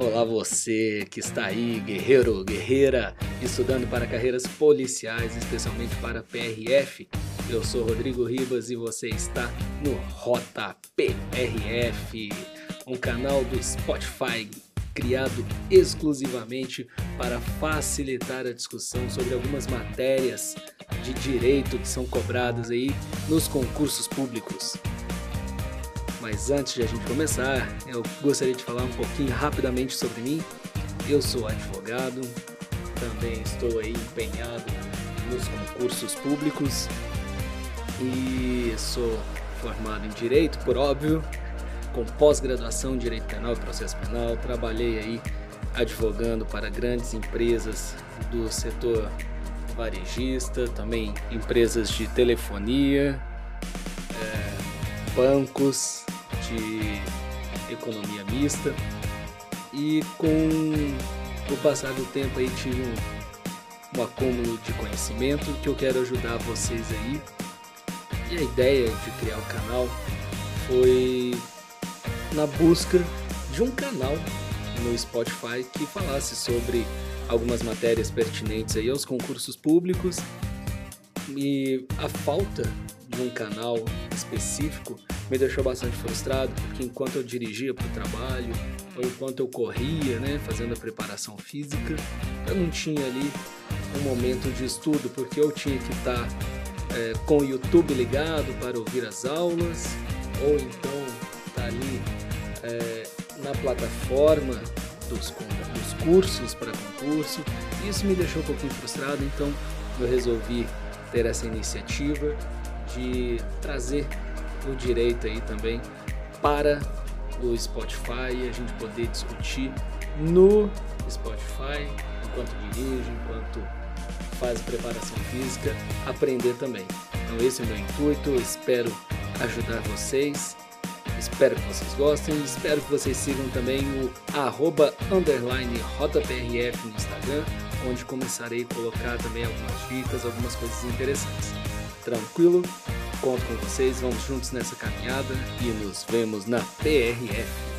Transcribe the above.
Olá você que está aí, guerreiro, guerreira, estudando para carreiras policiais, especialmente para PRF. Eu sou Rodrigo Ribas e você está no Rota PRF, um canal do Spotify criado exclusivamente para facilitar a discussão sobre algumas matérias de direito que são cobradas aí nos concursos públicos. Mas antes de a gente começar, eu gostaria de falar um pouquinho rapidamente sobre mim. Eu sou advogado, também estou aí empenhado nos concursos públicos e sou formado em direito, por óbvio, com pós-graduação em direito penal e processo penal. Trabalhei aí advogando para grandes empresas do setor varejista, também empresas de telefonia, bancos, de economia mista e com o passar do tempo aí tive um, um acúmulo de conhecimento que eu quero ajudar vocês aí. E a ideia de criar o canal foi na busca de um canal no Spotify que falasse sobre algumas matérias pertinentes aí aos concursos públicos e a falta de um canal específico me deixou bastante frustrado, porque enquanto eu dirigia para o trabalho, ou enquanto eu corria, né, fazendo a preparação física, eu não tinha ali um momento de estudo, porque eu tinha que estar tá, é, com o YouTube ligado para ouvir as aulas, ou então estar tá ali é, na plataforma dos, dos cursos para concurso. Isso me deixou um pouquinho frustrado, então eu resolvi ter essa iniciativa de trazer o direito aí também para o Spotify e a gente poder discutir no Spotify enquanto dirige, enquanto faz preparação física, aprender também. Então esse é o meu intuito, espero ajudar vocês, espero que vocês gostem, espero que vocês sigam também o arroba underline rotaprf no Instagram, onde começarei a colocar também algumas dicas, algumas coisas interessantes. Tranquilo? Conto com vocês, vamos juntos nessa caminhada e nos vemos na PRF.